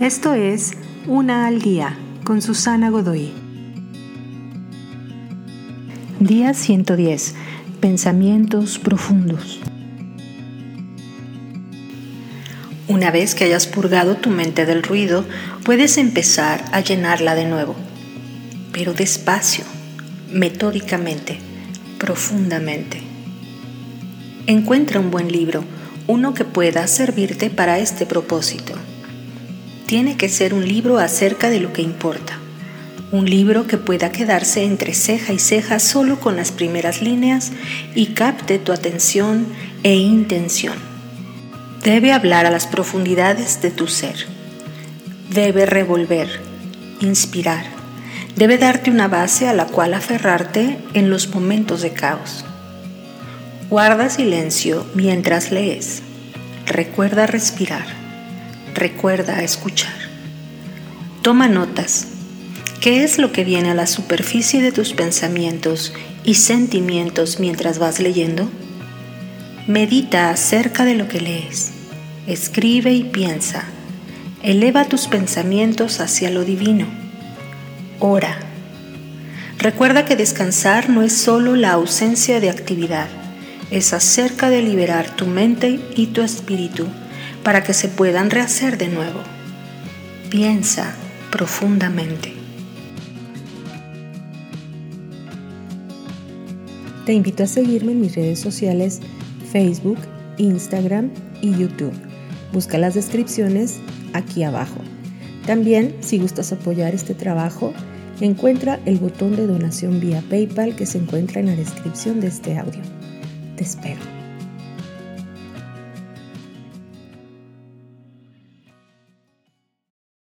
Esto es Una al Día con Susana Godoy. Día 110. Pensamientos profundos. Una vez que hayas purgado tu mente del ruido, puedes empezar a llenarla de nuevo, pero despacio, metódicamente, profundamente. Encuentra un buen libro, uno que pueda servirte para este propósito tiene que ser un libro acerca de lo que importa. Un libro que pueda quedarse entre ceja y ceja solo con las primeras líneas y capte tu atención e intención. Debe hablar a las profundidades de tu ser. Debe revolver, inspirar. Debe darte una base a la cual aferrarte en los momentos de caos. Guarda silencio mientras lees. Recuerda respirar recuerda escuchar. Toma notas. ¿Qué es lo que viene a la superficie de tus pensamientos y sentimientos mientras vas leyendo? Medita acerca de lo que lees. Escribe y piensa. Eleva tus pensamientos hacia lo divino. Ora. Recuerda que descansar no es solo la ausencia de actividad, es acerca de liberar tu mente y tu espíritu para que se puedan rehacer de nuevo. Piensa profundamente. Te invito a seguirme en mis redes sociales Facebook, Instagram y YouTube. Busca las descripciones aquí abajo. También, si gustas apoyar este trabajo, encuentra el botón de donación vía PayPal que se encuentra en la descripción de este audio. Te espero.